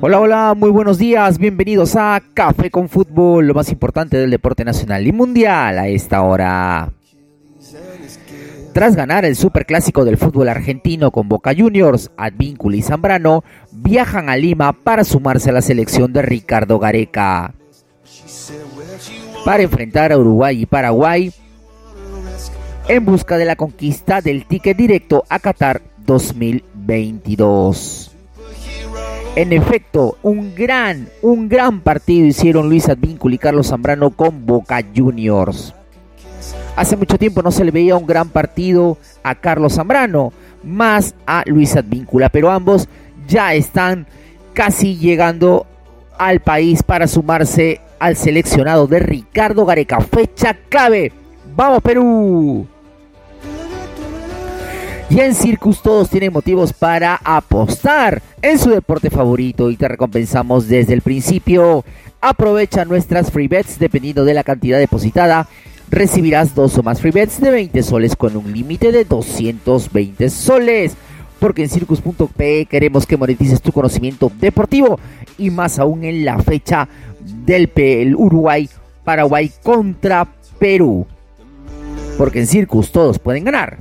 Hola, hola, muy buenos días, bienvenidos a Café con Fútbol, lo más importante del deporte nacional y mundial a esta hora. Tras ganar el superclásico del fútbol argentino con Boca Juniors, Advíncula y Zambrano viajan a Lima para sumarse a la selección de Ricardo Gareca. Para enfrentar a Uruguay y Paraguay en busca de la conquista del ticket directo a Qatar 2022. En efecto, un gran, un gran partido hicieron Luis Advíncula y Carlos Zambrano con Boca Juniors. Hace mucho tiempo no se le veía un gran partido a Carlos Zambrano, más a Luis Advíncula, pero ambos ya están casi llegando al país para sumarse al seleccionado de Ricardo Gareca. Fecha clave. ¡Vamos Perú! Y en Circus todos tienen motivos para apostar en su deporte favorito y te recompensamos desde el principio. Aprovecha nuestras free bets dependiendo de la cantidad depositada recibirás dos o más free bets de 20 soles con un límite de 220 soles. Porque en circus.pe queremos que monetices tu conocimiento deportivo y más aún en la fecha del Uruguay Paraguay contra Perú. Porque en Circus todos pueden ganar.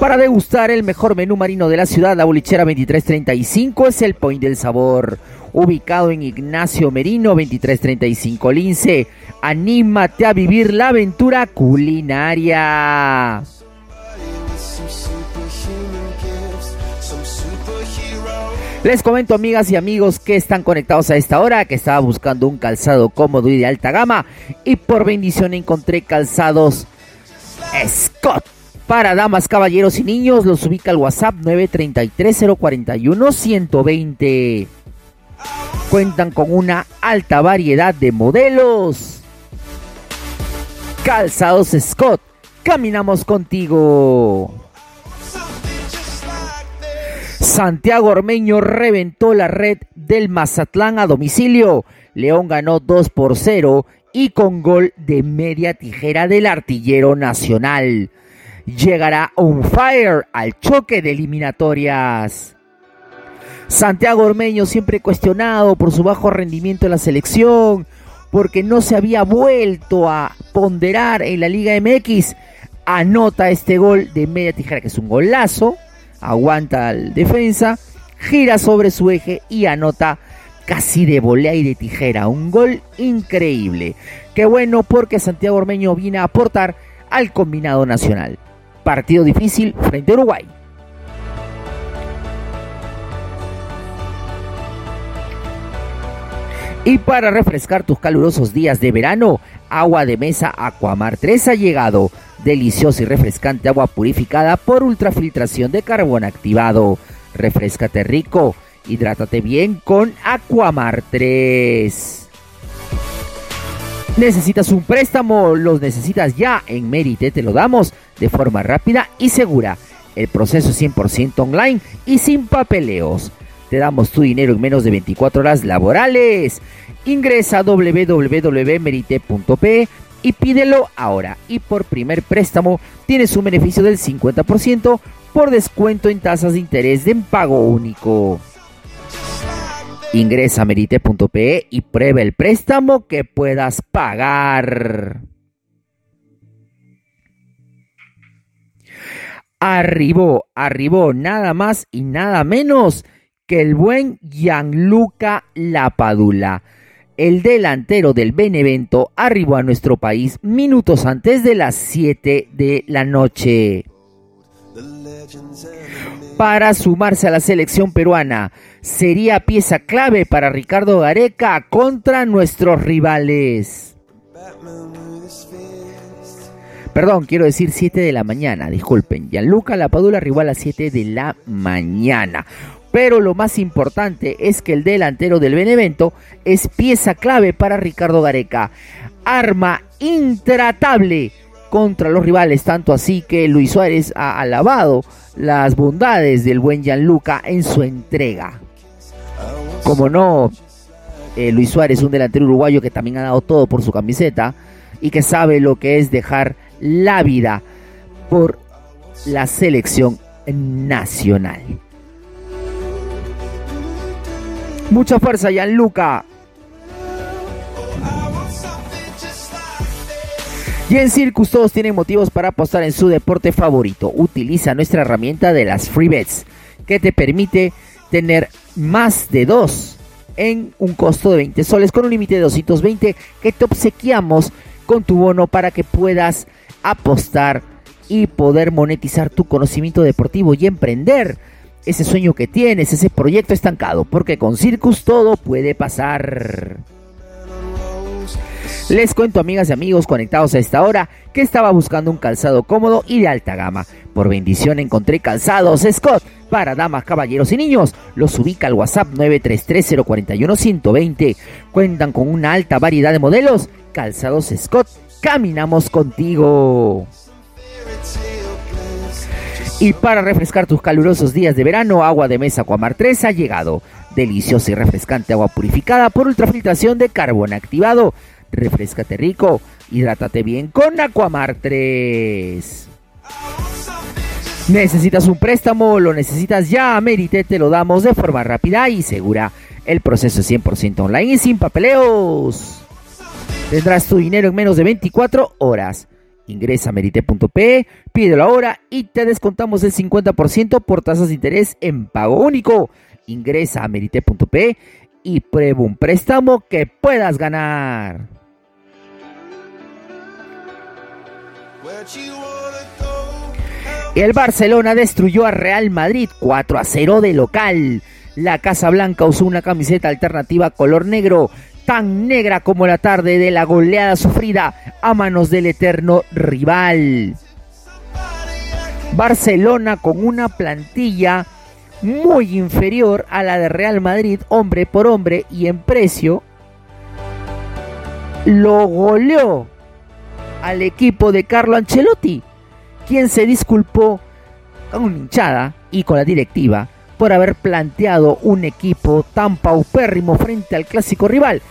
Para degustar el mejor menú marino de la ciudad, la bolichera 2335 es el point del sabor ubicado en Ignacio Merino 2335 Lince. Anímate a vivir la aventura culinaria. Les comento amigas y amigos que están conectados a esta hora, que estaba buscando un calzado cómodo y de alta gama y por bendición encontré calzados Scott. Para damas, caballeros y niños los ubica al WhatsApp 933 041 120 cuentan con una alta variedad de modelos. Calzados Scott, caminamos contigo. Santiago Ormeño reventó la red del Mazatlán a domicilio. León ganó 2 por 0 y con gol de media tijera del artillero nacional. Llegará on fire al choque de eliminatorias. Santiago Ormeño siempre cuestionado por su bajo rendimiento en la selección, porque no se había vuelto a ponderar en la Liga MX, anota este gol de media tijera, que es un golazo, aguanta al defensa, gira sobre su eje y anota casi de volea y de tijera, un gol increíble. Qué bueno porque Santiago Ormeño viene a aportar al combinado nacional. Partido difícil frente a Uruguay. Y para refrescar tus calurosos días de verano, agua de mesa Aquamar 3 ha llegado. Deliciosa y refrescante agua purificada por ultrafiltración de carbón activado. Refrescate rico, hidrátate bien con Aquamar 3. ¿Necesitas un préstamo? Los necesitas ya. En Merite te lo damos de forma rápida y segura. El proceso es 100% online y sin papeleos. Te damos tu dinero en menos de 24 horas laborales. Ingresa a www.merite.p y pídelo ahora. Y por primer préstamo tienes un beneficio del 50% por descuento en tasas de interés de pago único. Ingresa a merite.pe y prueba el préstamo que puedas pagar. Arribó, arribó nada más y nada menos que el buen Gianluca Lapadula. El delantero del Benevento arribó a nuestro país minutos antes de las 7 de la noche. Para sumarse a la selección peruana, sería pieza clave para Ricardo Gareca contra nuestros rivales. Perdón, quiero decir 7 de la mañana, disculpen. Gianluca Lapadula arribó a las 7 de la mañana. Pero lo más importante es que el delantero del Benevento es pieza clave para Ricardo Gareca. Arma intratable contra los rivales, tanto así que Luis Suárez ha alabado las bondades del buen Gianluca en su entrega. Como no, eh, Luis Suárez, un delantero uruguayo que también ha dado todo por su camiseta y que sabe lo que es dejar la vida por la selección nacional. Mucha fuerza, Gianluca. Y en Circus todos tienen motivos para apostar en su deporte favorito. Utiliza nuestra herramienta de las free bets, que te permite tener más de dos en un costo de 20 soles con un límite de 220 que te obsequiamos con tu bono para que puedas apostar y poder monetizar tu conocimiento deportivo y emprender ese sueño que tienes, ese proyecto estancado, porque con Circus todo puede pasar. Les cuento amigas y amigos conectados a esta hora que estaba buscando un calzado cómodo y de alta gama. Por bendición encontré calzados Scott para damas, caballeros y niños. Los ubica al WhatsApp 933041120. Cuentan con una alta variedad de modelos. Calzados Scott, caminamos contigo. Y para refrescar tus calurosos días de verano, agua de mesa Aquamar 3 ha llegado. Deliciosa y refrescante agua purificada por ultrafiltración de carbón activado refrescate rico, hidrátate bien con Aquamar 3. ¿Necesitas un préstamo? ¿Lo necesitas ya? Merite, te lo damos de forma rápida y segura. El proceso es 100% online y sin papeleos. Tendrás tu dinero en menos de 24 horas. Ingresa a merite.pe, pídelo ahora y te descontamos el 50% por tasas de interés en pago único. Ingresa a merite.pe y prueba un préstamo que puedas ganar. El Barcelona destruyó a Real Madrid 4 a 0 de local. La Casa Blanca usó una camiseta alternativa color negro, tan negra como la tarde de la goleada sufrida a manos del eterno rival. Barcelona con una plantilla muy inferior a la de Real Madrid, hombre por hombre y en precio, lo goleó al equipo de Carlo Ancelotti, quien se disculpó con una hinchada y con la directiva por haber planteado un equipo tan paupérrimo frente al clásico rival.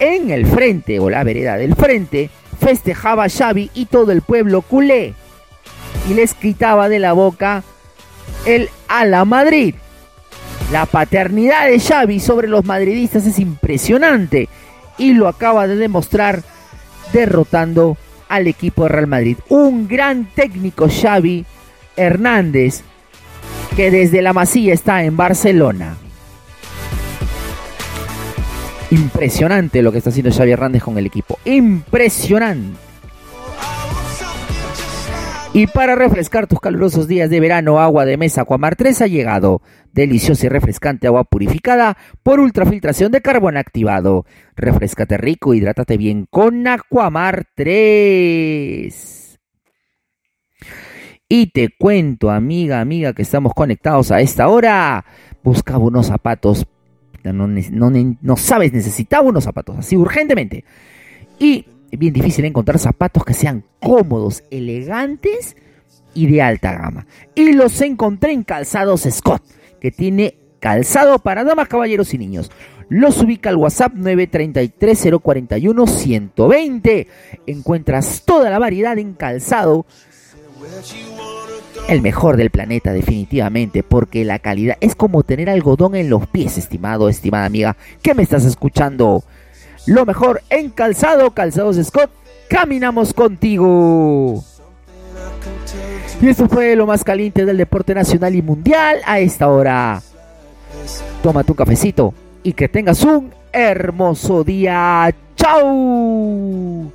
En el frente o la vereda del frente festejaba Xavi y todo el pueblo culé y les quitaba de la boca el a la Madrid. La paternidad de Xavi sobre los madridistas es impresionante y lo acaba de demostrar derrotando al equipo de Real Madrid. Un gran técnico Xavi Hernández que desde la Masía está en Barcelona. Impresionante lo que está haciendo Xavi Hernández con el equipo. Impresionante. Y para refrescar tus calurosos días de verano, agua de mesa Aquamar 3 ha llegado. Deliciosa y refrescante agua purificada por ultrafiltración de carbón activado. Refrescate rico, hidrátate bien con Aquamar 3. Y te cuento, amiga, amiga, que estamos conectados a esta hora. Buscaba unos zapatos. No, no, no sabes, necesitaba unos zapatos así urgentemente. Y es bien difícil encontrar zapatos que sean cómodos, elegantes y de alta gama. Y los encontré en Calzados Scott, que tiene calzado para damas, caballeros y niños. Los ubica al WhatsApp 933-041-120. Encuentras toda la variedad en calzado. El mejor del planeta definitivamente, porque la calidad es como tener algodón en los pies, estimado, estimada amiga, que me estás escuchando lo mejor en calzado, calzados Scott, caminamos contigo. Y esto fue lo más caliente del deporte nacional y mundial a esta hora. Toma tu cafecito y que tengas un hermoso día. ¡Chao!